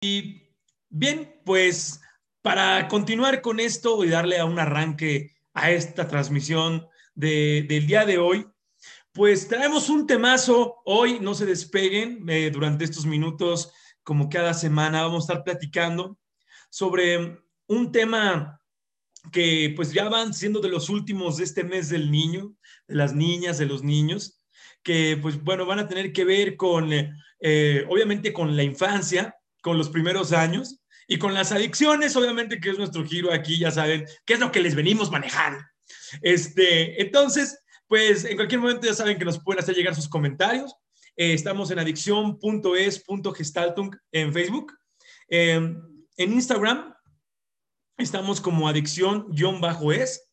Y bien, pues para continuar con esto y darle a un arranque a esta transmisión del día de hoy, pues traemos un temazo. Hoy no se despeguen eh, durante estos minutos, como cada semana, vamos a estar platicando sobre un tema que pues ya van siendo de los últimos de este mes del niño, de las niñas, de los niños, que pues bueno, van a tener que ver con, eh, obviamente con la infancia, con los primeros años y con las adicciones, obviamente que es nuestro giro aquí, ya saben, qué es lo que les venimos manejando. Este, entonces, pues en cualquier momento ya saben que nos pueden hacer llegar sus comentarios. Eh, estamos en adicción.es.gestaltung en Facebook. Em, en Instagram estamos como adicción-es.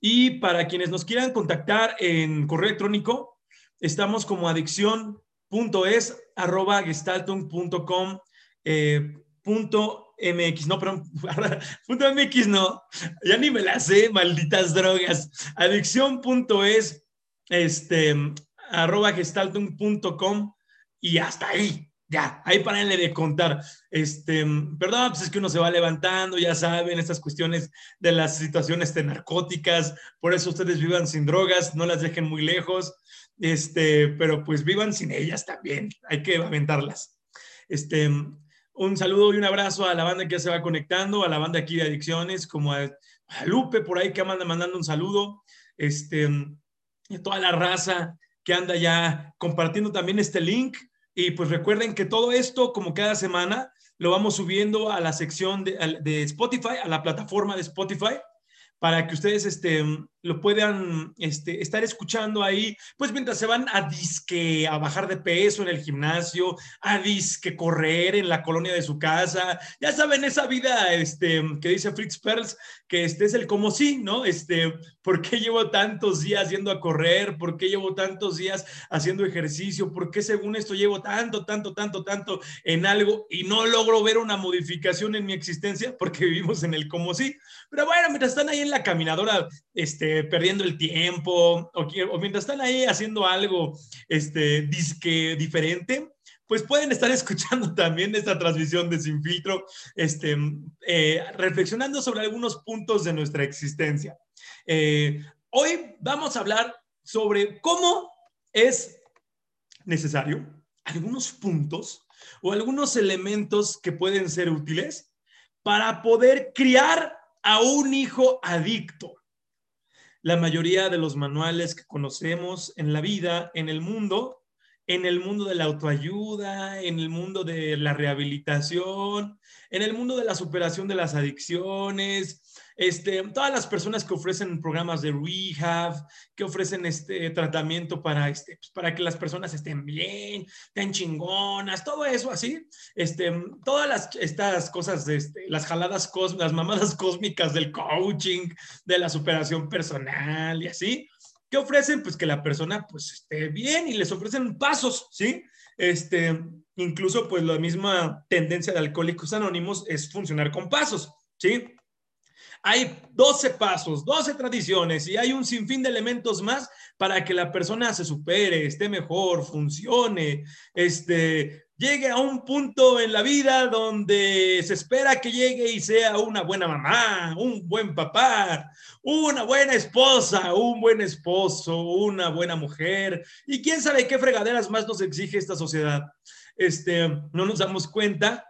Y para quienes nos quieran contactar en correo electrónico, estamos como adicción.es.gestaltung.com eh, punto MX, no, perdón, punto MX no, ya ni me la sé, malditas drogas. Adicción.es, este, arroba gestaltung.com y hasta ahí, ya, ahí parenle de contar. Este, perdón, pues es que uno se va levantando, ya saben, estas cuestiones de las situaciones de narcóticas, por eso ustedes vivan sin drogas, no las dejen muy lejos, este, pero pues vivan sin ellas también, hay que aventarlas. Este, un saludo y un abrazo a la banda que ya se va conectando, a la banda aquí de Adicciones, como a, Lupe por ahí que manda mandando un saludo, este, a toda la raza que anda ya compartiendo también este link. Y pues recuerden que todo esto, como cada semana, lo vamos subiendo a la sección de, de Spotify, a la plataforma de Spotify para que ustedes este, lo puedan este, estar escuchando ahí, pues mientras se van a disque a bajar de peso en el gimnasio, a disque correr en la colonia de su casa, ya saben esa vida este, que dice Fritz Perls, que este es el como sí, ¿no? Este, ¿por qué llevo tantos días yendo a correr? ¿Por qué llevo tantos días haciendo ejercicio? ¿Por qué según esto llevo tanto, tanto, tanto, tanto en algo y no logro ver una modificación en mi existencia? Porque vivimos en el como sí. Pero bueno, mientras están ahí en la caminadora, este, perdiendo el tiempo, o, mientras están ahí haciendo algo, este, disque diferente, pues pueden estar escuchando también esta transmisión de Sin Filtro, este, eh, reflexionando sobre algunos puntos de nuestra existencia. Eh, hoy vamos a hablar sobre cómo es necesario algunos puntos o algunos elementos que pueden ser útiles para poder criar a un hijo adicto. La mayoría de los manuales que conocemos en la vida, en el mundo, en el mundo de la autoayuda, en el mundo de la rehabilitación, en el mundo de la superación de las adicciones, este, todas las personas que ofrecen programas de rehab, que ofrecen este tratamiento para, este, pues, para que las personas estén bien, estén chingonas, todo eso así, este, todas las, estas cosas, este, las jaladas cósmicas, las mamadas cósmicas del coaching, de la superación personal y así, ¿qué ofrecen? Pues que la persona pues esté bien y les ofrecen pasos, ¿sí? Este, incluso pues la misma tendencia de Alcohólicos Anónimos es funcionar con pasos, ¿sí? Hay 12 pasos, 12 tradiciones y hay un sinfín de elementos más para que la persona se supere, esté mejor, funcione, este, llegue a un punto en la vida donde se espera que llegue y sea una buena mamá, un buen papá, una buena esposa, un buen esposo, una buena mujer. Y quién sabe qué fregaderas más nos exige esta sociedad. Este, no nos damos cuenta.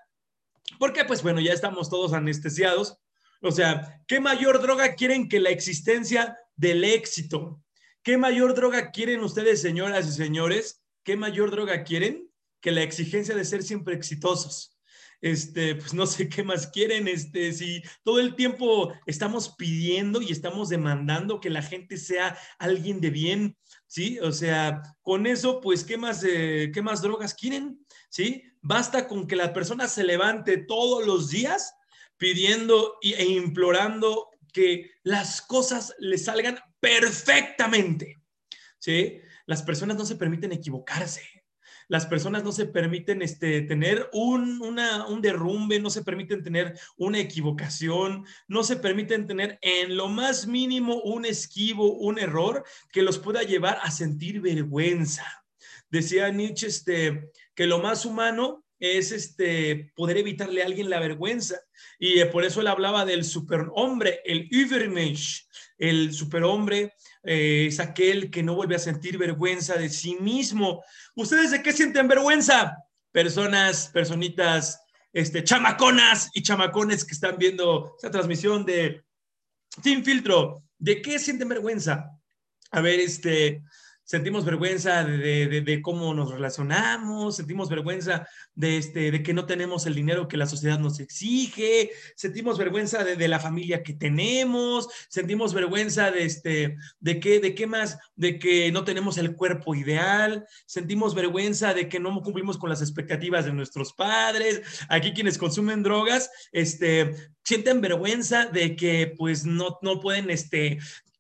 Porque pues bueno, ya estamos todos anestesiados o sea, ¿qué mayor droga quieren que la existencia del éxito? ¿Qué mayor droga quieren ustedes, señoras y señores? ¿Qué mayor droga quieren que la exigencia de ser siempre exitosos? Este, pues no sé qué más quieren, este, si todo el tiempo estamos pidiendo y estamos demandando que la gente sea alguien de bien, ¿sí? O sea, con eso, pues, ¿qué más, eh, ¿qué más drogas quieren? ¿Sí? Basta con que la persona se levante todos los días pidiendo e implorando que las cosas le salgan perfectamente. ¿Sí? Las personas no se permiten equivocarse. Las personas no se permiten este, tener un, un derrumbe, no se permiten tener una equivocación, no se permiten tener en lo más mínimo un esquivo, un error que los pueda llevar a sentir vergüenza. Decía Nietzsche este, que lo más humano es este, poder evitarle a alguien la vergüenza. Y eh, por eso él hablaba del superhombre, el Übermensch. El superhombre eh, es aquel que no vuelve a sentir vergüenza de sí mismo. ¿Ustedes de qué sienten vergüenza? Personas, personitas, este, chamaconas y chamacones que están viendo esta transmisión de Sin Filtro. ¿De qué sienten vergüenza? A ver, este, sentimos vergüenza de, cómo nos relacionamos, sentimos vergüenza de, este, de que no tenemos el dinero que la sociedad nos exige, sentimos vergüenza de, la familia que tenemos, sentimos vergüenza de, este, de, qué, de qué más, de que no tenemos el cuerpo ideal, sentimos vergüenza de que no cumplimos con las expectativas de nuestros padres, aquí quienes consumen drogas, este, sienten vergüenza de que pues no, no pueden este,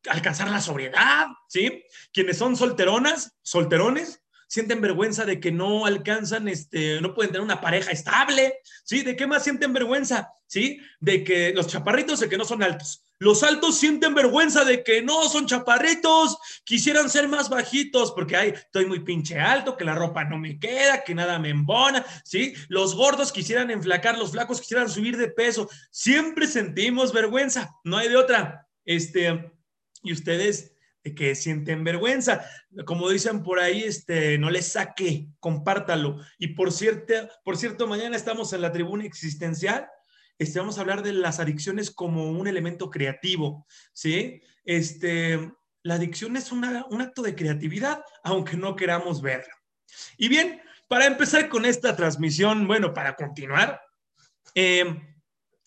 alcanzar la sobriedad, ¿sí? Quienes son solteronas, solterones, sienten vergüenza de que no alcanzan, este, no pueden tener una pareja estable, ¿sí? ¿De qué más sienten vergüenza? ¿Sí? De que los chaparritos de que no son altos. Los altos sienten vergüenza de que no son chaparritos, quisieran ser más bajitos porque ay, estoy muy pinche alto, que la ropa no me queda, que nada me embona, ¿sí? Los gordos quisieran enflacar, los flacos quisieran subir de peso. Siempre sentimos vergüenza, no hay de otra. Este, y ustedes que sienten vergüenza. Como dicen por ahí, este, no les saque, compártalo. Y por cierto, por cierto, mañana estamos en la tribuna existencial. Este, vamos a hablar de las adicciones como un elemento creativo, ¿sí? Este, la adicción es un acto de creatividad, aunque no queramos verla. Y bien, para empezar con esta transmisión, bueno, para continuar, eh,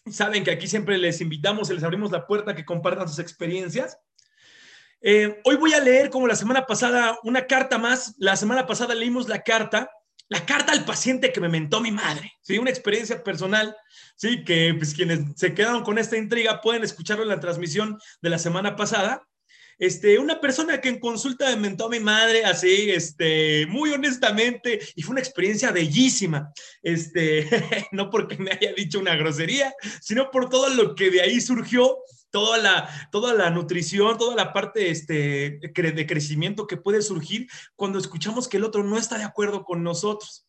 saben que aquí siempre les invitamos, les abrimos la puerta que compartan sus experiencias. Eh, hoy voy a leer, como la semana pasada, una carta más. La semana pasada leímos la carta, la carta al paciente que me mentó mi madre. ¿sí? Una experiencia personal, ¿sí? que pues, quienes se quedaron con esta intriga pueden escucharlo en la transmisión de la semana pasada. Este, una persona que en consulta me mentó a mi madre así, este, muy honestamente, y fue una experiencia bellísima. Este, no porque me haya dicho una grosería, sino por todo lo que de ahí surgió toda la, toda la nutrición, toda la parte este, de crecimiento que puede surgir cuando escuchamos que el otro no está de acuerdo con nosotros.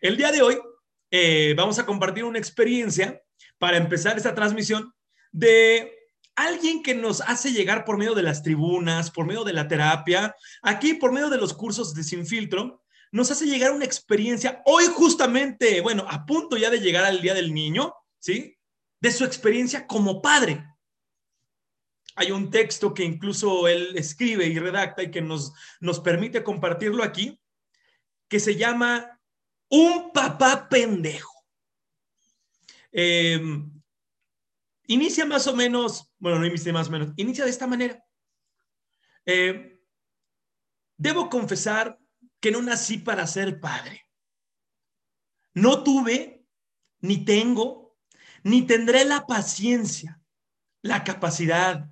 El día de hoy eh, vamos a compartir una experiencia para empezar esta transmisión de alguien que nos hace llegar por medio de las tribunas, por medio de la terapia, aquí por medio de los cursos de Sin Filtro, nos hace llegar una experiencia, hoy justamente, bueno, a punto ya de llegar al Día del Niño, ¿sí? De su experiencia como padre. Hay un texto que incluso él escribe y redacta y que nos, nos permite compartirlo aquí, que se llama Un papá pendejo. Em, inicia más o menos, bueno, no inicia más o menos, inicia de esta manera. Em, debo confesar que no nací para ser padre. No tuve, ni tengo, ni tendré la paciencia, la capacidad,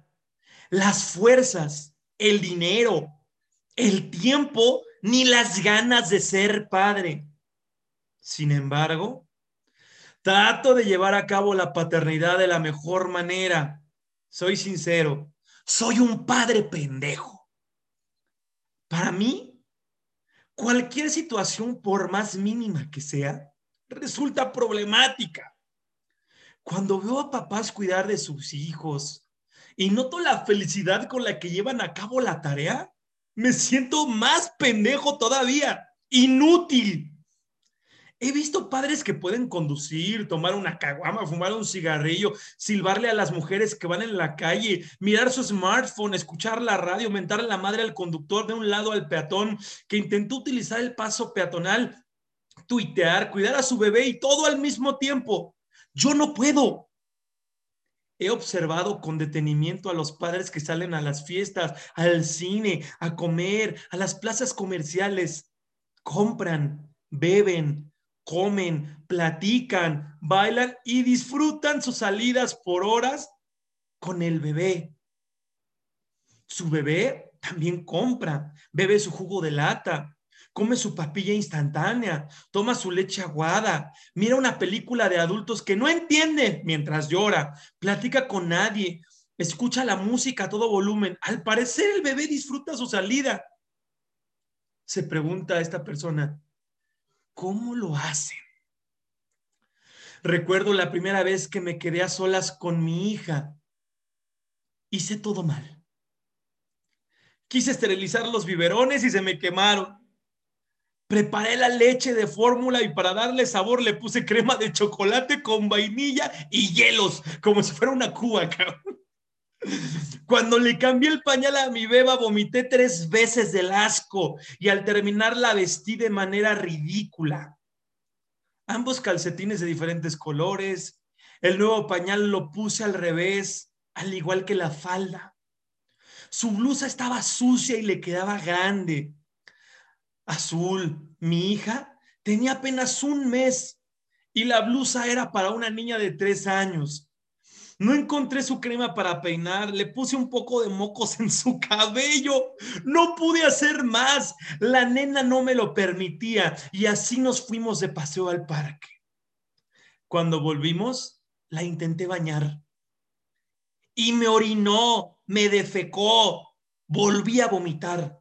las fuerzas, el dinero, el tiempo, ni las ganas de ser padre. Sin embargo, trato de llevar a cabo la paternidad de la mejor manera. Soy sincero, soy un padre pendejo. Para mí, cualquier situación, por más mínima que sea, resulta problemática. Cuando veo a papás cuidar de sus hijos, y noto la felicidad con la que llevan a cabo la tarea, me siento más pendejo todavía, inútil. He visto padres que pueden conducir, tomar una caguama, fumar un cigarrillo, silbarle a las mujeres que van en la calle, mirar su smartphone, escuchar la radio, mentar la madre al conductor de un lado al peatón que intentó utilizar el paso peatonal, tuitear, cuidar a su bebé y todo al mismo tiempo. Yo no puedo he observado con detenimiento a los padres que salen a las fiestas, al cine, a comer, a las plazas comerciales, compran, beben, comen, platican, bailan y disfrutan sus salidas por horas con el bebé. Su bebé también compra, bebe su jugo de lata, come su papilla instantánea, toma su leche aguada, mira una película de adultos que no entiende mientras llora, platica con nadie, escucha la música a todo volumen. Al parecer el bebé disfruta su salida. Se pregunta a esta persona, ¿cómo lo hacen? Recuerdo la primera vez que me quedé a solas con mi hija. Hice todo mal. Quise esterilizar los biberones y se me quemaron. Preparé la leche de fórmula y para darle sabor le puse crema de chocolate con vainilla y hielos, como si fuera una cuba, cabrón. Cuando le cambié el pañal a mi beba, vomité tres veces del asco y al terminar la vestí de manera ridícula. Ambos calcetines de diferentes colores. El nuevo pañal lo puse al revés, al igual que la falda. Su blusa estaba sucia y le quedaba grande. Azul, mi hija, tenía apenas un mes y la blusa era para una niña de tres años. No encontré su crema para peinar, le puse un poco de mocos en su cabello. No pude hacer más. La nena no me lo permitía y así nos fuimos de paseo al parque. Cuando volvimos, la intenté bañar y me orinó, me defecó, volví a vomitar.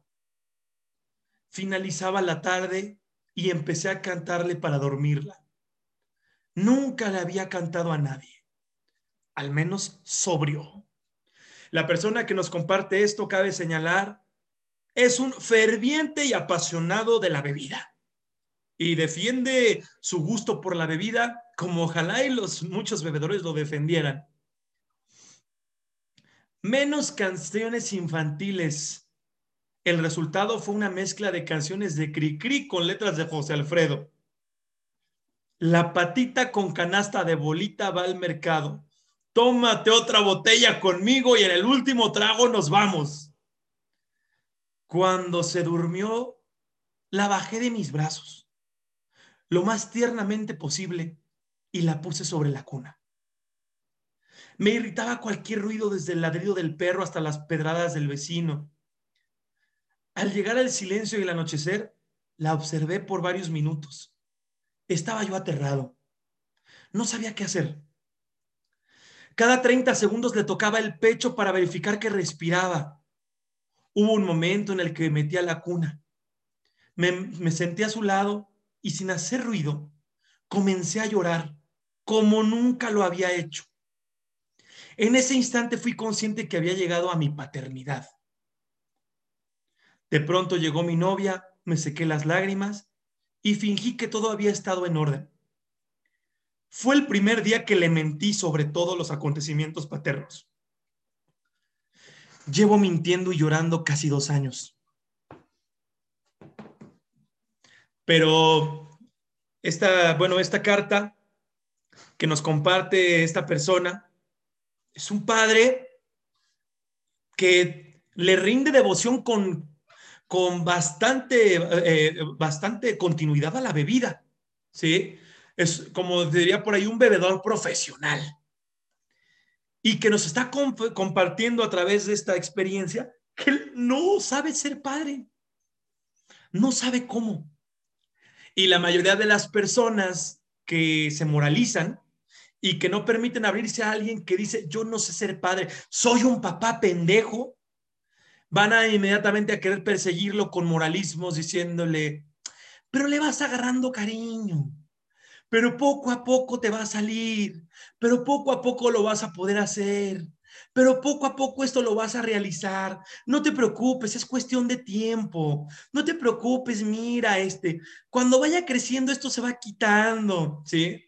Finalizaba la tarde y empecé a cantarle para dormirla. Nunca le había cantado a nadie al menos sobrio. La persona que nos comparte esto, cabe señalar, es un ferviente y apasionado de la bebida y defiende su gusto por la bebida como ojalá y los muchos bebedores lo defendieran. Menos canciones infantiles. El resultado fue una mezcla de canciones de Cricri con letras de José Alfredo. La patita con canasta de bolita va al mercado tómate otra botella conmigo y en el último trago nos vamos. Cuando se durmió, la bajé de mis brazos, lo más tiernamente posible, y la puse sobre la cuna. Me irritaba cualquier ruido desde el ladrido del perro hasta las pedradas del vecino. Al llegar al silencio y el anochecer, la observé por varios minutos. Estaba yo aterrado. No sabía qué hacer. Cada 30 segundos le tocaba el pecho para verificar que respiraba. Hubo un momento en el que me metí a la cuna. Me, me senté a su lado y sin hacer ruido, comencé a llorar como nunca lo había hecho. En ese instante fui consciente que había llegado a mi paternidad. De pronto llegó mi novia, me sequé las lágrimas y fingí que todo había estado en orden. Fue el primer día que le mentí sobre todos los acontecimientos paternos. Llevo mintiendo y llorando casi dos años. Pero esta, bueno, esta carta que nos comparte esta persona es un padre que le rinde devoción con, con bastante, eh, bastante continuidad a la bebida, ¿sí? Es como diría por ahí un bebedor profesional y que nos está compartiendo a través de esta experiencia que él no sabe ser padre, no sabe cómo. Y la mayoría de las personas que se moralizan y que no permiten abrirse a alguien que dice, yo no sé ser padre, soy un papá pendejo, van a inmediatamente a querer perseguirlo con moralismos diciéndole, pero le vas agarrando cariño, pero poco a poco te va a salir, pero poco a poco lo vas a poder hacer, pero poco a poco esto lo vas a realizar. No te preocupes, es cuestión de tiempo. No te preocupes, mira, este, cuando vaya creciendo esto se va quitando, ¿sí?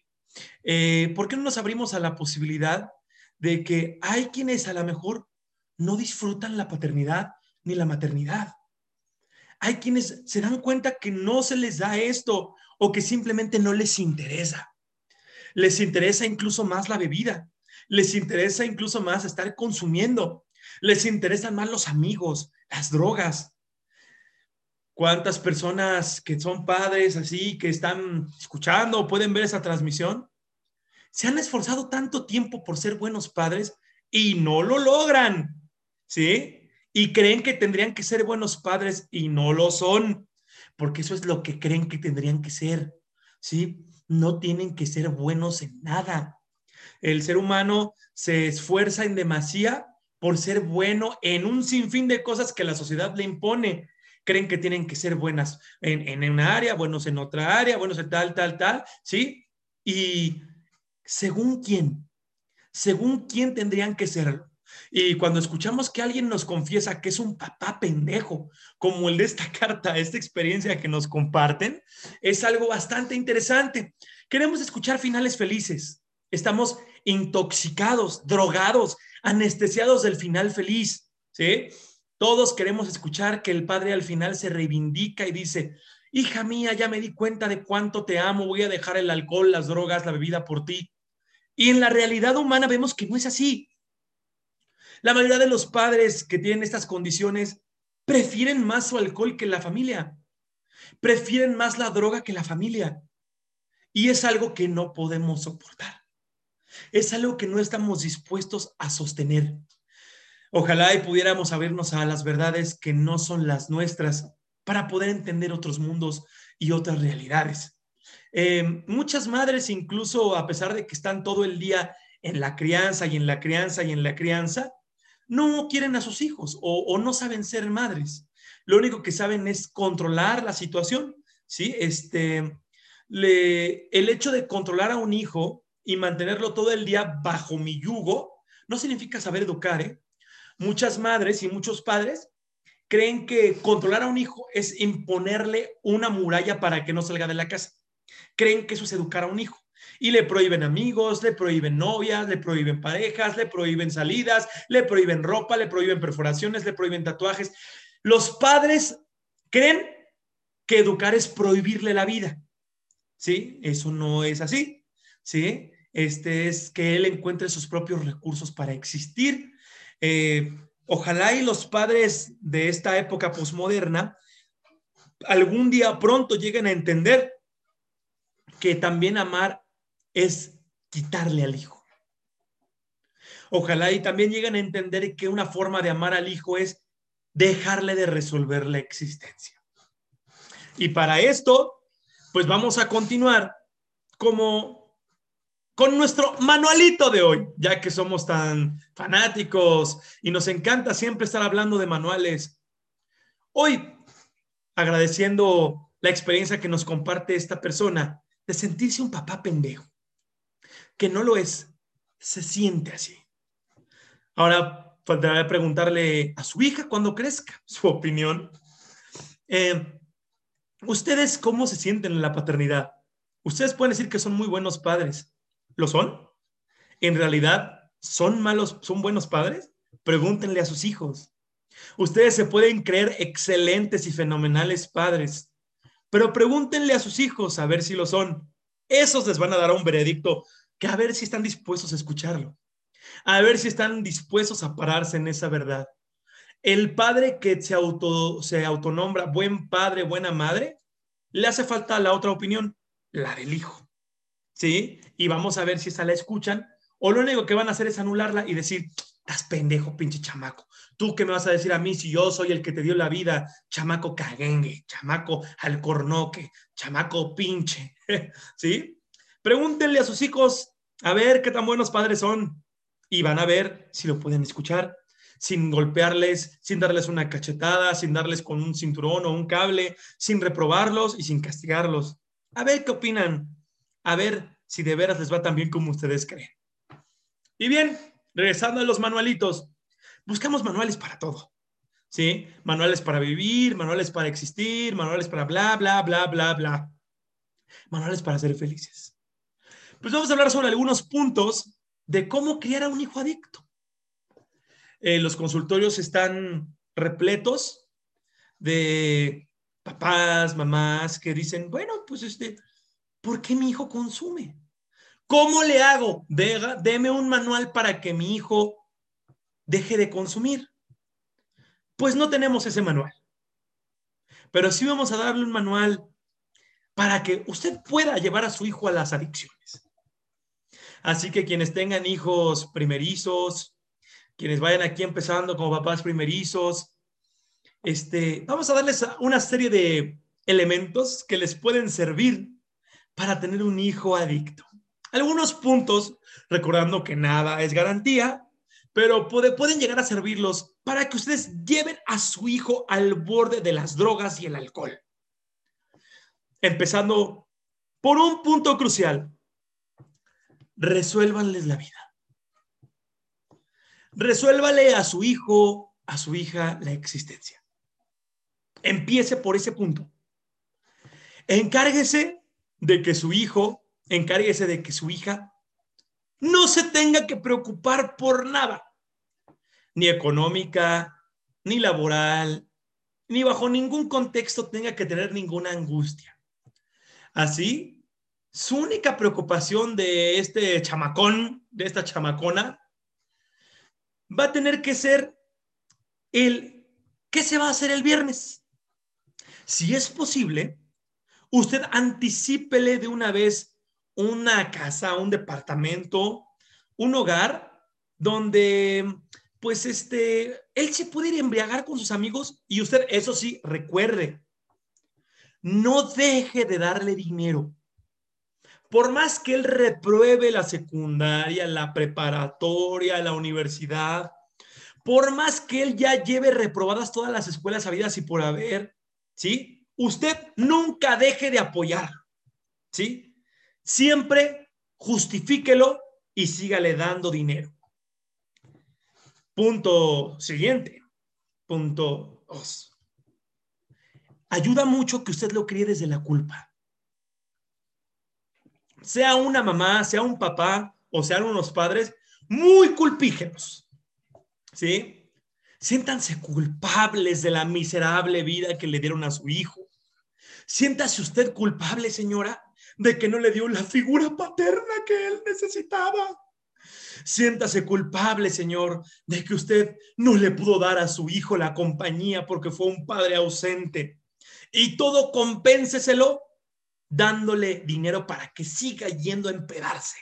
Eh, ¿Por qué no nos abrimos a la posibilidad de que hay quienes a lo mejor no disfrutan la paternidad ni la maternidad? Hay quienes se dan cuenta que no se les da esto o que simplemente no les interesa. Les interesa incluso más la bebida, les interesa incluso más estar consumiendo, les interesan más los amigos, las drogas. ¿Cuántas personas que son padres así, que están escuchando o pueden ver esa transmisión, se han esforzado tanto tiempo por ser buenos padres y no lo logran? ¿Sí? Y creen que tendrían que ser buenos padres y no lo son porque eso es lo que creen que tendrían que ser, ¿sí? No tienen que ser buenos en nada. El ser humano se esfuerza en demasía por ser bueno en un sinfín de cosas que la sociedad le impone. Creen que tienen que ser buenas en, en una área, buenos en otra área, buenos en tal, tal, tal, ¿sí? Y, ¿Según quién? ¿Según quién tendrían que serlo? Y cuando escuchamos que alguien nos confiesa que es un papá pendejo, como el de esta carta, esta experiencia que nos comparten, es algo bastante interesante. Queremos escuchar finales felices. Estamos intoxicados, drogados, anestesiados del final feliz, ¿sí? Todos queremos escuchar que el padre al final se reivindica y dice, hija mía, ya me di cuenta de cuánto te amo, voy a dejar el alcohol, las drogas, la bebida por ti. Y en la realidad humana vemos que no es así. La mayoría de los padres que tienen estas condiciones prefieren más su alcohol que la familia. Prefieren más la droga que la familia. Y es algo que no podemos soportar. Es algo que no estamos dispuestos a sostener. Ojalá y pudiéramos abrirnos a las verdades que no son las nuestras para poder entender otros mundos y otras realidades. Eh, muchas madres, incluso a pesar de que están todo el día en la crianza y en la crianza y en la crianza, no quieren a sus hijos o, no saben ser madres. Lo único que saben es controlar la situación, ¿sí? Este, el hecho de controlar a un hijo y mantenerlo todo el día bajo mi yugo no significa saber educar, ¿eh? Muchas madres y muchos padres creen que controlar a un hijo es imponerle una muralla para que no salga de la casa. Creen que eso es educar a un hijo y le prohíben amigos, le prohíben novias, le prohíben parejas, le prohíben salidas, le prohíben ropa, le prohíben perforaciones, le prohíben tatuajes. Los padres creen que educar es prohibirle la vida. ¿Sí? Eso no es así. ¿Sí? Este es que él encuentre sus propios recursos para existir. Eh, ojalá y los padres de esta época posmoderna algún día pronto lleguen a entender que también amar es quitarle al hijo. Ojalá y también lleguen a entender que una forma de amar al hijo es dejarle de resolver la existencia. Y para esto, pues vamos a continuar como con nuestro manualito de hoy, ya que somos tan fanáticos y nos encanta siempre estar hablando de manuales. Hoy, agradeciendo la experiencia que nos comparte esta persona de sentirse un papá pendejo que no lo es, se siente así. Ahora faltará preguntarle a su hija cuando crezca su opinión. Eh, ¿Ustedes cómo se sienten en la paternidad? Ustedes pueden decir que son muy buenos padres. ¿Lo son? ¿En realidad son malos, son buenos padres? Pregúntenle a sus hijos. Ustedes se pueden creer excelentes y fenomenales padres, pero pregúntenle a sus hijos a ver si lo son. Esos les van a dar un veredicto que a ver si están dispuestos a escucharlo, a ver si están dispuestos a pararse en esa verdad. El padre que se, auto, se autonombra buen padre, buena madre, le hace falta la otra opinión, la del hijo. ¿Sí? Y vamos a ver si esa la escuchan o lo único que van a hacer es anularla y decir, estás pendejo, pinche chamaco. ¿Tú qué me vas a decir a mí si yo soy el que te dio la vida? Chamaco caguengue, chamaco alcornoque, chamaco pinche. ¿Sí? Pregúntenle a sus hijos a ver qué tan buenos padres son y van a ver si lo pueden escuchar sin golpearles, sin darles una cachetada, sin darles con un cinturón o un cable, sin reprobarlos y sin castigarlos. A ver qué opinan, a ver si de veras les va tan bien como ustedes creen. Y bien, regresando a los manualitos, buscamos manuales para todo. ¿Sí? Manuales para vivir, manuales para existir, manuales para bla, bla, bla, bla, bla. Manuales para ser felices pues vamos a hablar sobre algunos puntos de cómo criar a un hijo adicto. Eh, los consultorios están repletos de papás, mamás que dicen, bueno, pues este, ¿por qué mi hijo consume? ¿Cómo le hago? deme un manual para que mi hijo deje de consumir. Pues no tenemos ese manual. Pero sí vamos a darle un manual para que usted pueda llevar a su hijo a las adicciones. Así que quienes tengan hijos primerizos, quienes vayan aquí empezando como papás primerizos, este, vamos a darles una serie de elementos que les pueden servir para tener un hijo adicto. Algunos puntos, recordando que nada es garantía, pero pueden llegar a servirlos para que ustedes lleven a su hijo al borde de las drogas y el alcohol. Empezando por un punto crucial, resuélvanles la vida. Resuélvale a su hijo, a su hija la existencia. Empiece por ese punto. Encárguese de que su hijo, encárguese de que su hija no se tenga que preocupar por nada, ni económica, ni laboral, ni bajo ningún contexto tenga que tener ninguna angustia. Así, su única preocupación de este chamacón, de esta chamacona, va a tener que ser el qué se va a hacer el viernes. Si es posible, usted anticípele de una vez una casa, un departamento, un hogar donde pues este, él se puede ir a embriagar con sus amigos y usted, eso sí, recuerde, no deje de darle dinero. Por más que él repruebe la secundaria, la preparatoria, la universidad, por más que él ya lleve reprobadas todas las escuelas habidas y por haber, ¿sí? Usted nunca deje de apoyar, ¿sí? Siempre justifíquelo y sígale dando dinero. Punto siguiente. Punto dos. Ayuda mucho que usted lo críe desde la culpa. Sea una mamá, sea un papá o sean unos padres muy culpígenos. ¿Sí? Siéntanse culpables de la miserable vida que le dieron a su hijo. Siéntase usted culpable, señora, de que no le dio la figura paterna que él necesitaba. Siéntase culpable, Señor, de que usted no le pudo dar a su hijo la compañía porque fue un padre ausente. Y todo compénseselo dándole dinero para que siga yendo a empedarse.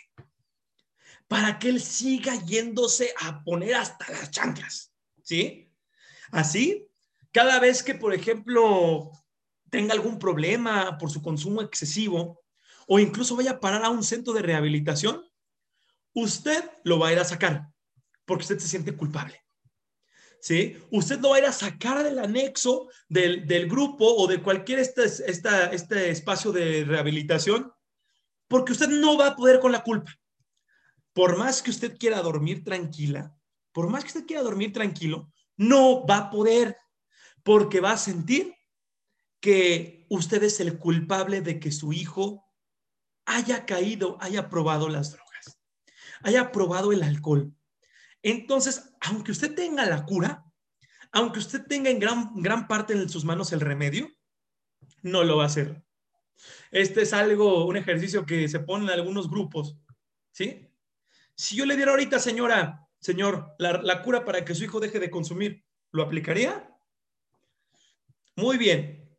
Para que él siga yéndose a poner hasta las chanclas. ¿Sí? Así, cada vez que, por ejemplo, tenga algún problema por su consumo excesivo o incluso vaya a parar a un centro de rehabilitación, usted lo va a ir a sacar porque usted se siente culpable. ¿Sí? Usted lo va a ir a sacar del anexo del, grupo o de cualquier este, este espacio de rehabilitación porque usted no va a poder con la culpa. Por más que usted quiera dormir tranquila, por más que usted quiera dormir tranquilo, no va a poder porque va a sentir que usted es el culpable de que su hijo haya caído, haya probado las drogas haya probado el alcohol. Entonces, aunque usted tenga la cura, aunque usted tenga en gran, gran parte en sus manos el remedio, no lo va a hacer. Este es algo, un ejercicio que se pone en algunos grupos, ¿sí? Si yo le diera ahorita, señora, señor, la, la cura para que su hijo deje de consumir, ¿lo aplicaría? Muy bien.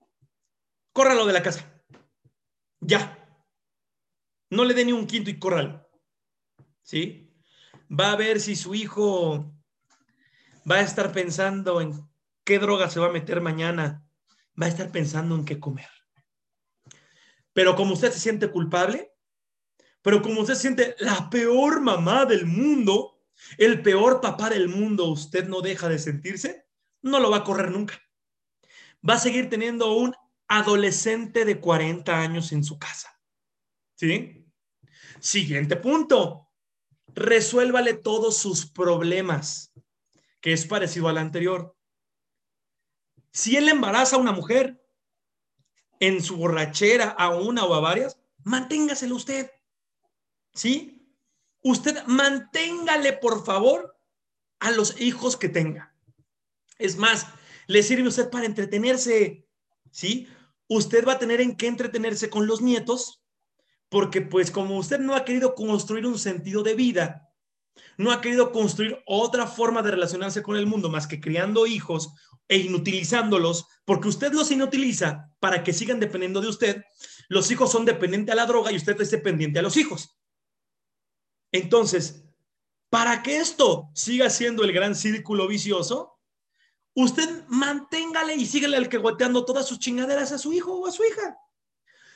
Córralo de la casa. Ya. No le dé ni un quinto y córralo. ¿sí? Va a ver si su hijo va a estar pensando en qué droga se va a meter mañana, va a estar pensando en qué comer. Pero como usted se siente culpable, pero como usted siente la peor mamá del mundo, el peor papá del mundo, usted no deja de sentirse, no lo va a correr nunca. Va a seguir teniendo un adolescente de 40 años en su casa. ¿Sí? Siguiente punto resuélvale todos sus problemas, que es parecido al anterior. Si él embaraza a una mujer en su borrachera a una o a varias, manténgaselo usted. ¿Sí? Usted manténgale, por favor, a los hijos que tenga. Es más, le sirve usted para entretenerse. ¿Sí? Usted va a tener en qué entretenerse con los nietos porque pues como usted no ha querido construir un sentido de vida, no ha querido construir otra forma de relacionarse con el mundo más que criando hijos e inutilizándolos, porque usted los inutiliza para que sigan dependiendo de usted, los hijos son dependientes a la droga y usted es dependiente a los hijos. Entonces, para que esto siga siendo el gran círculo vicioso, usted manténgale y síguele alcahueteando todas sus chingaderas a su hijo o a su hija.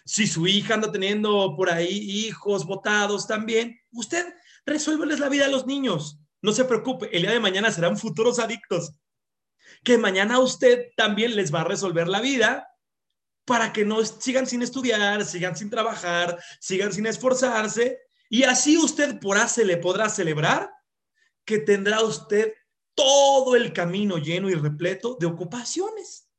Si su hija anda teniendo por ahí hijos votados también, usted resuélveles la vida a los niños. No se preocupe, el día de mañana serán futuros adictos. Que mañana usted también les va a resolver la vida para que no sigan sin estudiar, sigan sin trabajar, sigan sin esforzarse Y así usted podrá, se le podrá celebrar que tendrá usted todo el camino lleno y repleto de ocupaciones.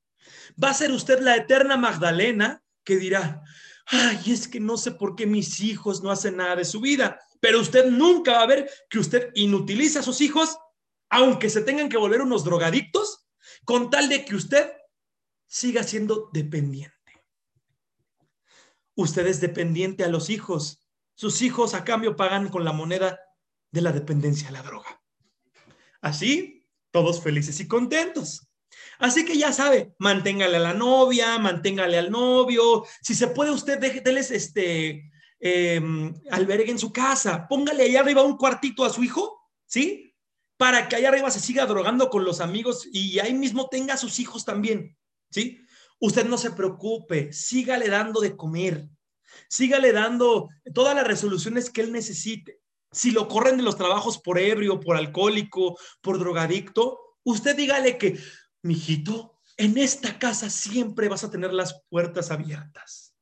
Va a ser usted la eterna Magdalena que dirá, ay, es que no sé por qué mis hijos no hacen nada de su vida, pero usted nunca va a ver que usted inutiliza a sus hijos, aunque se tengan que volver unos drogadictos, con tal de que usted siga siendo dependiente. Usted es dependiente a los hijos. Sus hijos a cambio pagan con la moneda de la dependencia a la droga. Así, todos felices y contentos. Así que ya sabe, manténgale a la novia, manténgale al novio. Si se puede, usted déjeles este em, albergue en su casa. Póngale allá arriba un cuartito a su hijo, ¿sí? Para que allá arriba se siga drogando con los amigos y ahí mismo tenga a sus hijos también, ¿sí? Usted no se preocupe, sígale dando de comer, sígale dando todas las resoluciones que él necesite. Si lo corren de los trabajos por ebrio, por alcohólico, por drogadicto, usted dígale que mijito, en esta casa siempre vas a tener las puertas abiertas.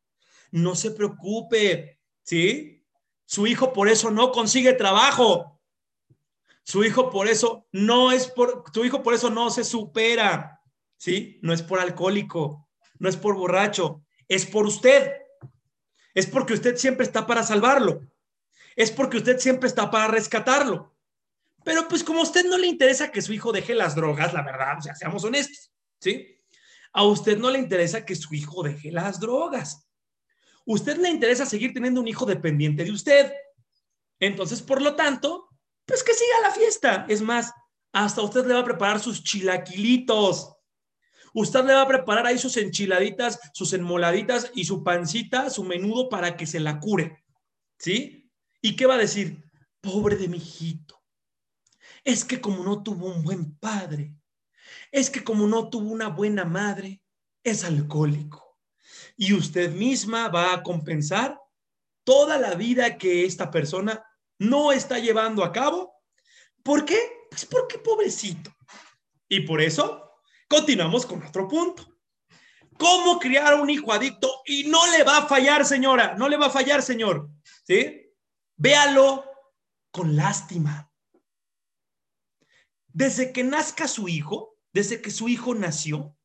No se preocupe, ¿sí? Su hijo por eso no consigue trabajo. Su hijo por eso no es por, tu hijo por eso no se supera, ¿sí? No es por alcohólico, no es por borracho, es por usted. Es porque usted siempre está para salvarlo. Es porque usted siempre está para rescatarlo. Pero pues como a usted no le interesa que su hijo deje las drogas, la verdad, o sea, seamos honestos, ¿sí? A usted no le interesa que su hijo deje las drogas. Usted le interesa seguir teniendo un hijo dependiente de usted. Entonces, por lo tanto, pues que siga la fiesta. Es más, hasta usted le va a preparar sus chilaquilitos. Usted le va a preparar ahí sus enchiladitas, sus enmoladitas y su pancita, su menudo para que se la cure. ¿Sí? ¿Y qué va a decir? Pobre de mi hijito es que como no tuvo un buen padre, es que como no tuvo una buena madre, es alcohólico. Y usted misma va a compensar toda la vida que esta persona no está llevando a cabo. ¿Por qué? Pues porque pobrecito. Y por eso continuamos con otro punto. ¿Cómo criar a un hijo adicto? Y no le va a fallar, señora, no le va a fallar, señor. ¿Sí? Véalo con lástima. Desde que nazca su hijo, desde que su hijo nació,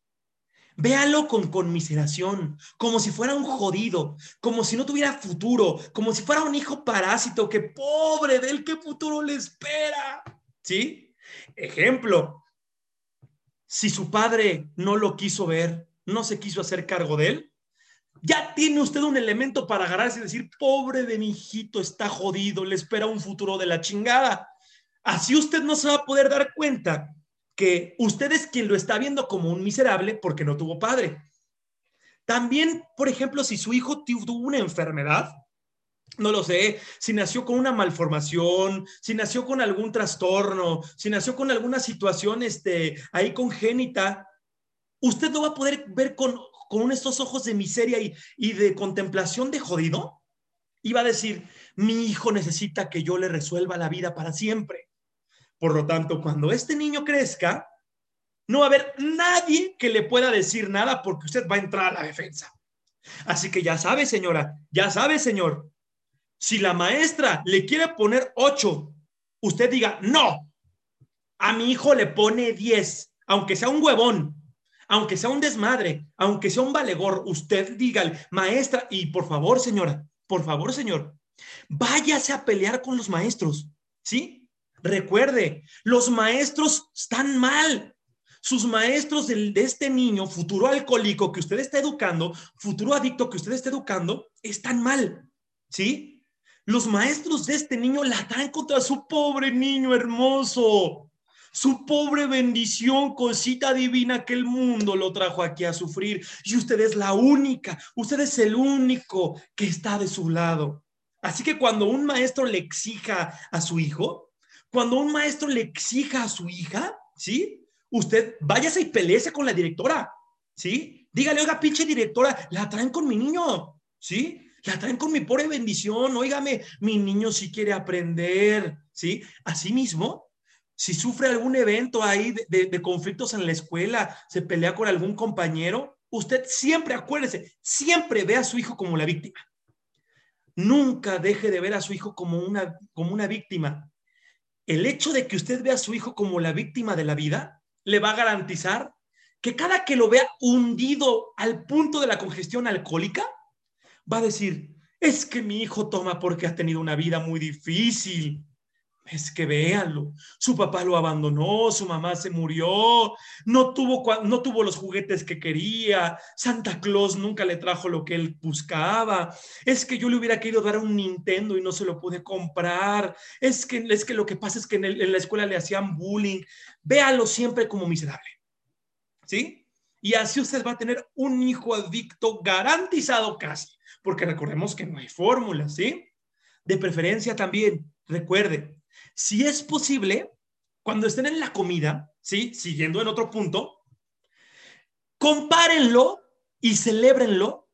véalo con conmiseración, como si fuera un jodido, como si no tuviera futuro, como si fuera un hijo parásito, que pobre de él, qué futuro le espera. ¿Sí? Ejemplo, si su padre no lo quiso ver, no se quiso hacer cargo de él, ya tiene usted un elemento para agarrarse y decir, pobre de mi hijito, está jodido, le espera un futuro de la chingada. Así usted no se va a poder dar cuenta que usted es quien lo está viendo como un miserable porque no tuvo padre. También, por ejemplo, si su hijo tuvo una enfermedad, no lo sé, si nació con una malformación, si nació con algún trastorno, si nació con alguna situación este, ahí congénita, usted no va a poder ver con, con estos ojos de miseria y, y de contemplación de jodido. Y va a decir, mi hijo necesita que yo le resuelva la vida para siempre. Por lo tanto, cuando este niño crezca, no va a haber nadie que le pueda decir nada porque usted va a entrar a la defensa. Así que ya sabe, señora, ya sabe, señor, si la maestra le quiere poner 8, usted diga, no, a mi hijo le pone 10, aunque sea un huevón, aunque sea un desmadre, aunque sea un valegor, usted diga, maestra, y por favor, señora, por favor, señor, váyase a pelear con los maestros, ¿sí? Recuerde, los maestros están mal. Sus maestros de, este niño, futuro alcohólico que usted está educando, futuro adicto que usted está educando, están mal. ¿Sí? Los maestros de este niño la traen contra su pobre niño hermoso. Su pobre bendición, cosita divina que el mundo lo trajo aquí a sufrir. Y usted es la única, usted es el único que está de su lado. Así que cuando un maestro le exija a su hijo, cuando un maestro le exija a su hija, ¿sí? Usted váyase y peleese con la directora, ¿sí? Dígale, oiga, pinche directora, la traen con mi niño, ¿sí? La traen con mi pobre bendición, óigame, mi niño sí quiere aprender, ¿sí? Asimismo, si sufre algún evento ahí de, de conflictos en la escuela, se pelea con algún compañero, usted siempre, acuérdese, siempre ve a su hijo como la víctima. nunca deje de ver a su hijo como una, como una víctima. El hecho de que usted vea a su hijo como la víctima de la vida le va a garantizar que cada que lo vea hundido al punto de la congestión alcohólica, va a decir, es que mi hijo toma porque ha tenido una vida muy difícil. Es que véanlo, su papá lo abandonó, su mamá se murió, no tuvo, no tuvo los juguetes que quería, Santa Claus nunca le trajo lo que él buscaba, es que yo le hubiera querido dar un Nintendo y no se lo pude comprar, es que, es que lo que pasa es que en, la escuela le hacían bullying, véalo siempre como miserable. ¿Sí? Y así usted va a tener un hijo adicto garantizado casi, porque recordemos que no hay fórmula, ¿sí? De preferencia también, recuerde, si es posible, cuando estén en la comida, ¿sí? Siguiendo en otro punto, compárenlo y celébrenlo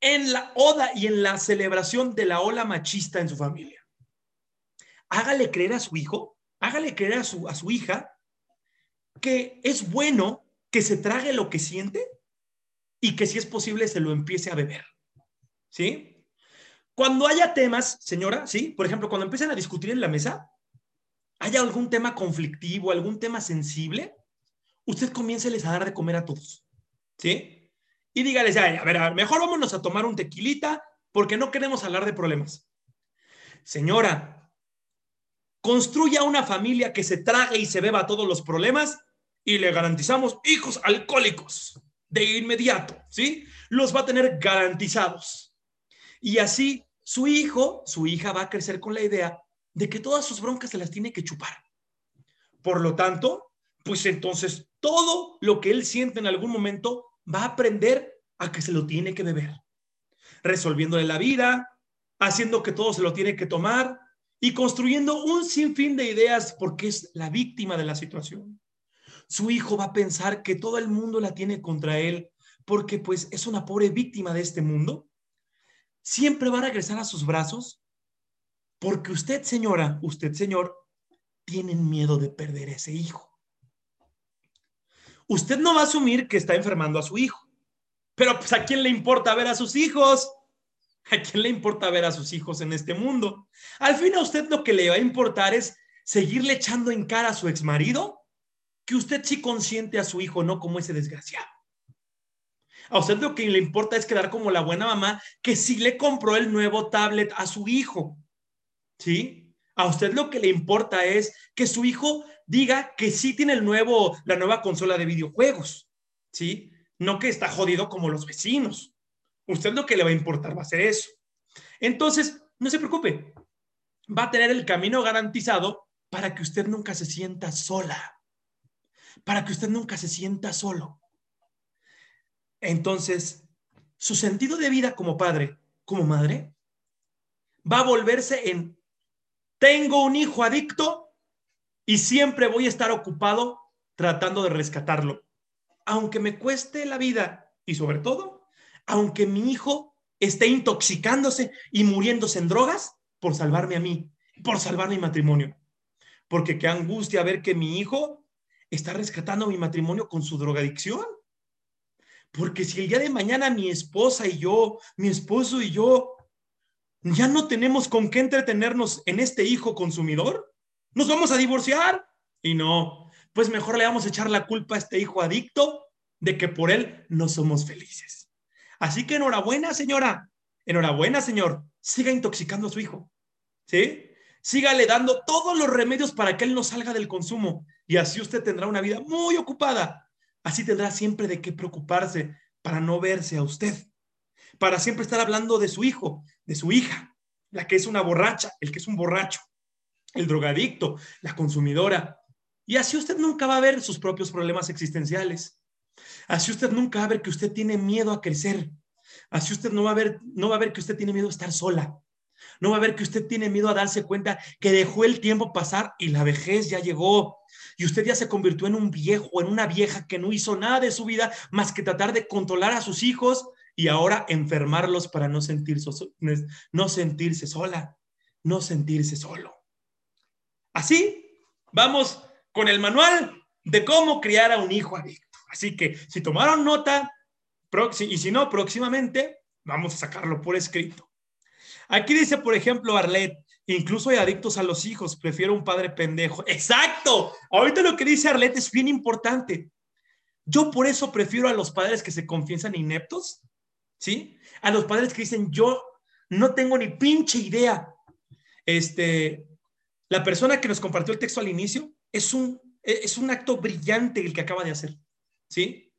en la oda y en la celebración de la ola machista en su familia. Hágale creer a su hijo, hágale creer a su, a su hija que es bueno que se trague lo que siente y que si es posible se lo empiece a beber. ¿Sí? Cuando haya temas, señora, ¿sí? Por ejemplo, cuando empiecen a discutir en la mesa, haya algún tema conflictivo, algún tema sensible, usted comience a dar de comer a todos. ¿Sí? Y dígales, a ver, mejor vámonos a tomar un tequilita porque no queremos hablar de problemas. Señora, construya una familia que se trague y se beba todos los problemas y le garantizamos hijos alcohólicos de inmediato, ¿sí? Los va a tener garantizados. Y así su hijo, su hija va a crecer con la idea de que todas sus broncas se las tiene que chupar. Por lo tanto, pues entonces todo lo que él siente en algún momento va a aprender a que se lo tiene que beber, resolviéndole la vida, haciendo que todo se lo tiene que tomar y construyendo un sinfín de ideas porque es la víctima de la situación su hijo va a pensar que todo el mundo la tiene contra él porque pues es una pobre víctima de este mundo. Siempre va a regresar a sus brazos porque usted, señora, usted, señor, tienen miedo de perder ese hijo. Usted no va a asumir que está enfermando a su hijo, pero pues a quién le importa ver a sus hijos? ¿A quién le importa ver a sus hijos en este mundo? Al fin a usted lo que le va a importar es seguirle echando en cara a su exmarido que usted sí consiente a su hijo, no como ese desgraciado. A usted lo que le importa es quedar como la buena mamá que sí le compró el nuevo tablet a su hijo. ¿Sí? A usted lo que le importa es que su hijo diga que sí tiene el nuevo, la nueva consola de videojuegos. ¿Sí? No que está jodido como los vecinos. Usted lo que le va a importar va a ser eso. Entonces, no se preocupe. Va a tener el camino garantizado para que usted nunca se sienta sola para que usted nunca se sienta solo. Entonces, su sentido de vida como padre, como madre, va a volverse en, tengo un hijo adicto y siempre voy a estar ocupado tratando de rescatarlo, aunque me cueste la vida y sobre todo, aunque mi hijo esté intoxicándose y muriéndose en drogas por salvarme a mí, por salvar mi matrimonio. Porque qué angustia ver que mi hijo está rescatando mi matrimonio con su drogadicción. Porque si el día de mañana mi esposa y yo, mi esposo y yo, ya no tenemos con qué entretenernos en este hijo consumidor, nos vamos a divorciar. Y no, pues mejor le vamos a echar la culpa a este hijo adicto de que por él no somos felices. Así que enhorabuena, señora. Enhorabuena, señor. Siga intoxicando a su hijo. ¿Sí? Sígale dando todos los remedios para que él no salga del consumo y así usted tendrá una vida muy ocupada. Así tendrá siempre de qué preocuparse para no verse a usted, para siempre estar hablando de su hijo, de su hija, la que es una borracha, el que es un borracho, el drogadicto, la consumidora. Y así usted nunca va a ver sus propios problemas existenciales. Así usted nunca va a ver que usted tiene miedo a crecer. Así usted no va a ver, no va a ver que usted tiene miedo a estar sola. No va a ver que usted tiene miedo a darse cuenta que dejó el tiempo pasar y la vejez ya llegó. Y usted ya se convirtió en un viejo, en una vieja que no hizo nada de su vida más que tratar de controlar a sus hijos y ahora enfermarlos para no sentirse, no sentirse sola, no sentirse solo. Así, vamos con el manual de cómo criar a un hijo adicto. Así que si tomaron nota, y si no, próximamente vamos a sacarlo por escrito. Aquí dice, por ejemplo, Arlet, incluso hay adictos a los hijos, prefiero un padre pendejo. Exacto. Ahorita lo que dice Arlet es bien importante. Yo por eso prefiero a los padres que se confiesan ineptos, ¿sí? A los padres que dicen, yo no tengo ni pinche idea. Este, la persona que nos compartió el texto al inicio es un, es un acto brillante el que acaba de hacer, ¿sí?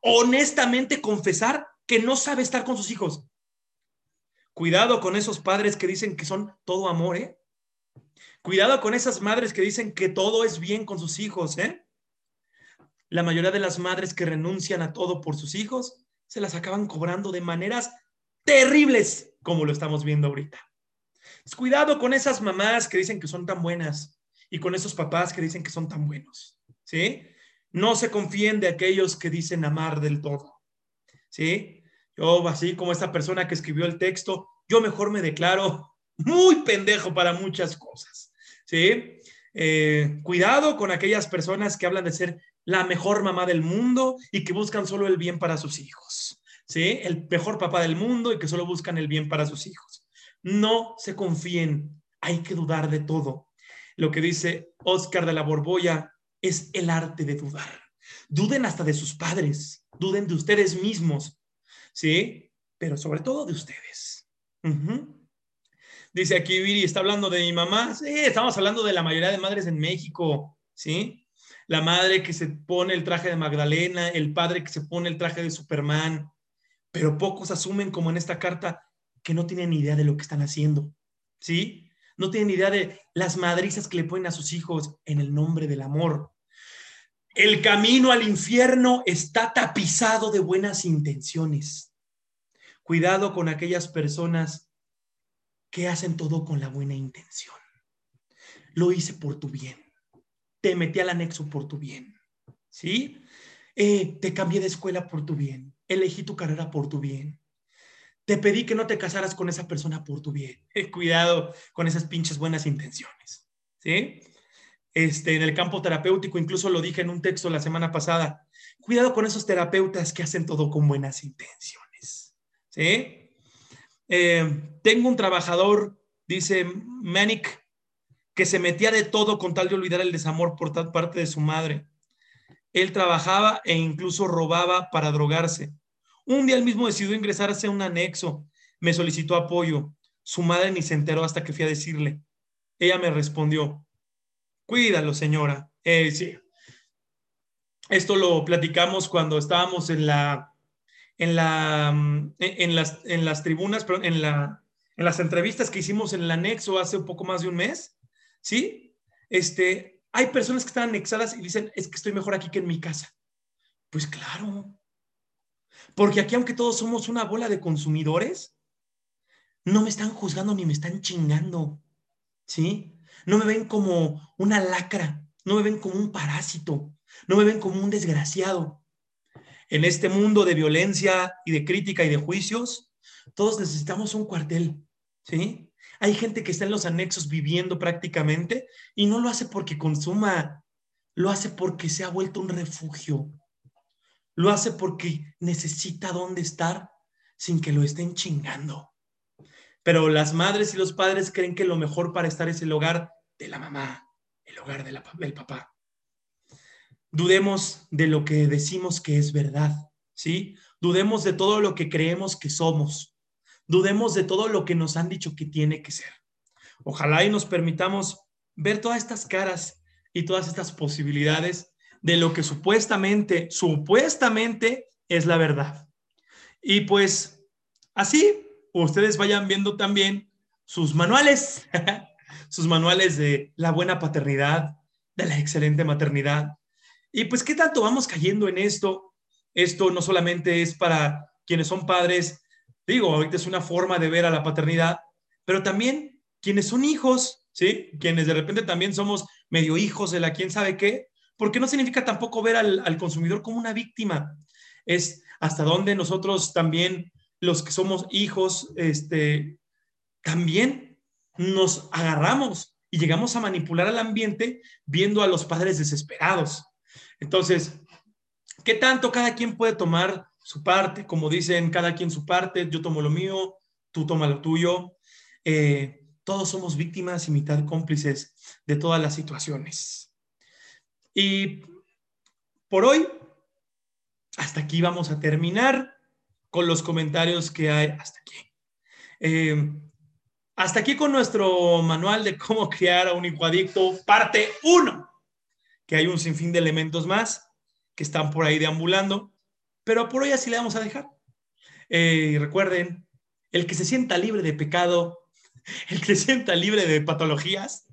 Honestamente confesar que no sabe estar con sus hijos. Cuidado con esos padres que dicen que son todo amor, ¿eh? Cuidado con esas madres que dicen que todo es bien con sus hijos, ¿eh? La mayoría de las madres que renuncian a todo por sus hijos se las acaban cobrando de maneras terribles, como lo estamos viendo ahorita. cuidado con esas mamás que dicen que son tan buenas y con esos papás que dicen que son tan buenos, ¿sí? No se confíen de aquellos que dicen amar del todo, ¿sí? Yo, así como esta persona que escribió el texto, yo mejor me declaro muy pendejo para muchas cosas. ¿Sí? Eh, cuidado con aquellas personas que hablan de ser la mejor mamá del mundo y que buscan solo el bien para sus hijos. ¿Sí? El mejor papá del mundo y que solo buscan el bien para sus hijos. No se confíen, hay que dudar de todo. Lo que dice Oscar de la Borbolla es el arte de dudar. Duden hasta de sus padres, duden de ustedes mismos, ¿sí? Pero sobre todo de ustedes. Dice aquí Viri, está hablando de mi mamá. Sí, estamos hablando de la mayoría de madres en México, ¿sí? La madre que se pone el traje de Magdalena, el padre que se pone el traje de Superman, pero pocos asumen como en esta carta que no tienen idea de lo que están haciendo, ¿sí? No tienen idea de las madrizas que le ponen a sus hijos en el nombre del amor. El camino al infierno está tapizado de buenas intenciones. Cuidado con aquellas personas que hacen todo con la buena intención. Lo hice por tu bien. Te metí al anexo por tu bien. ¿Sí? Eh, te cambié de escuela por tu bien. Elegí tu carrera por tu bien. Te pedí que no te casaras con esa persona por tu bien. cuidado con esas pinches buenas intenciones. ¿Sí? Este, en el campo terapéutico, incluso lo dije en un texto la semana pasada, cuidado con esos terapeutas que hacen todo con buenas intenciones. ¿sí? Eh, tengo un trabajador, dice Manic, que se metía de todo con tal de olvidar el desamor por parte de su madre. Él trabajaba e incluso robaba para drogarse. Un día él mismo decidió ingresarse a un anexo. Me solicitó apoyo. Su madre ni se enteró hasta que fui a decirle. Ella me respondió, Cuídalo, señora. Eh, sí. Esto lo platicamos cuando estábamos en la, en la, mm, en las, en las tribunas, pero en la, en las entrevistas que hicimos en el anexo hace un poco más de un mes, ¿sí? Este, hay personas que están anexadas y dicen, es que estoy mejor aquí que en mi casa. Pues claro, porque aquí aunque todos somos una bola de consumidores, no me están juzgando ni me están chingando, ¿sí? No me ven como una lacra, no me ven como un parásito, no me ven como un desgraciado. En este mundo de violencia y de crítica y de juicios, todos necesitamos un cuartel, ¿sí? Hay gente que está en los anexos viviendo prácticamente y no lo hace porque consuma, lo hace porque se ha vuelto un refugio. Lo hace porque necesita dónde estar sin que lo estén chingando. Pero las madres y los padres creen que lo mejor para estar es el hogar de la mamá, el hogar del papá. Dudemos de lo que decimos que es verdad, ¿sí? Dudemos de todo lo que creemos que somos. Dudemos de todo lo que nos han dicho que tiene que ser. Ojalá y nos permitamos ver todas estas caras y todas estas posibilidades de lo que supuestamente, supuestamente es la verdad. Y pues así ustedes vayan viendo también sus manuales, sus manuales de la buena paternidad, de la excelente maternidad. Y pues, ¿qué tanto vamos cayendo en esto? Esto no solamente es para quienes son padres, digo, ahorita es una forma de ver a la paternidad, pero también quienes son hijos, ¿sí? Quienes de repente también somos medio hijos de la quién sabe qué, porque no significa tampoco ver al, al consumidor como una víctima. Es hasta dónde nosotros también los que somos hijos, este, también nos agarramos y llegamos a manipular al ambiente viendo a los padres desesperados. Entonces, ¿qué tanto cada quien puede tomar su parte? Como dicen, cada quien su parte, yo tomo lo mío, tú toma lo tuyo. eh, todos somos víctimas y mitad cómplices de todas las situaciones. Y por hoy, hasta aquí vamos a terminar con los comentarios que hay hasta aquí. Eh, hasta aquí con nuestro manual de cómo crear a un hipoadicto, parte 1, que hay un sinfín de elementos más que están por ahí deambulando, pero por hoy así le vamos a dejar. Eh, recuerden, el que se sienta libre de pecado, el que se sienta libre de patologías,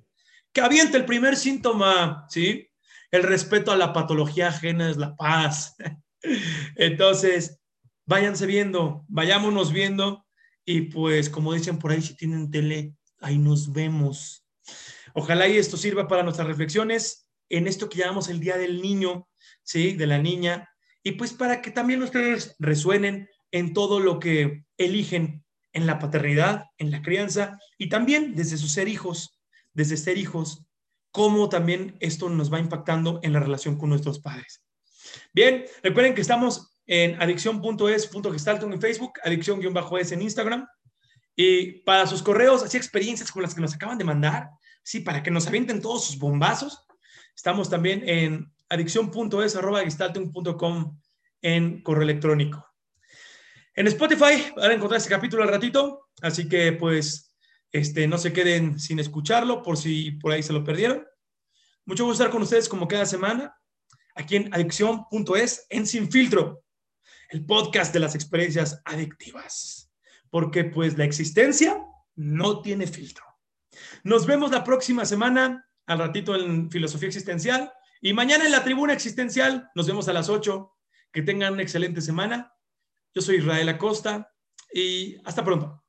que aviente el primer síntoma, ¿sí? El respeto a la patología ajena es la paz. Entonces, váyanse viendo, vayámonos viendo y pues como dicen por ahí, si tienen tele, ahí nos vemos. Ojalá y esto sirva para nuestras reflexiones en esto que llamamos el Día del Niño, ¿sí? De la niña. Y pues para que también ustedes resuenen en todo lo que eligen en la paternidad, en la crianza y también desde sus ser hijos, desde ser hijos, cómo también esto nos va impactando en la relación con nuestros padres. Bien, recuerden que estamos en adicción.es.gestaltung en Facebook, adicción-es en Instagram. Y para sus correos, así experiencias con las que nos acaban de mandar, sí, para que nos avienten todos sus bombazos, estamos también en adicción.es.gestaltung.com en correo electrónico. En Spotify van a encontrar este capítulo al ratito, así que pues este, no se queden sin escucharlo por si por ahí se lo perdieron. Mucho gusto estar con ustedes como cada semana aquí en adicción.es en Sin Filtro, el podcast de las experiencias adictivas, porque pues la existencia no tiene filtro. Nos vemos la próxima semana, al ratito en Filosofía Existencial, y mañana en la Tribuna Existencial. Nos vemos a las 8. Que tengan una excelente semana. Yo soy Israel Acosta y hasta pronto.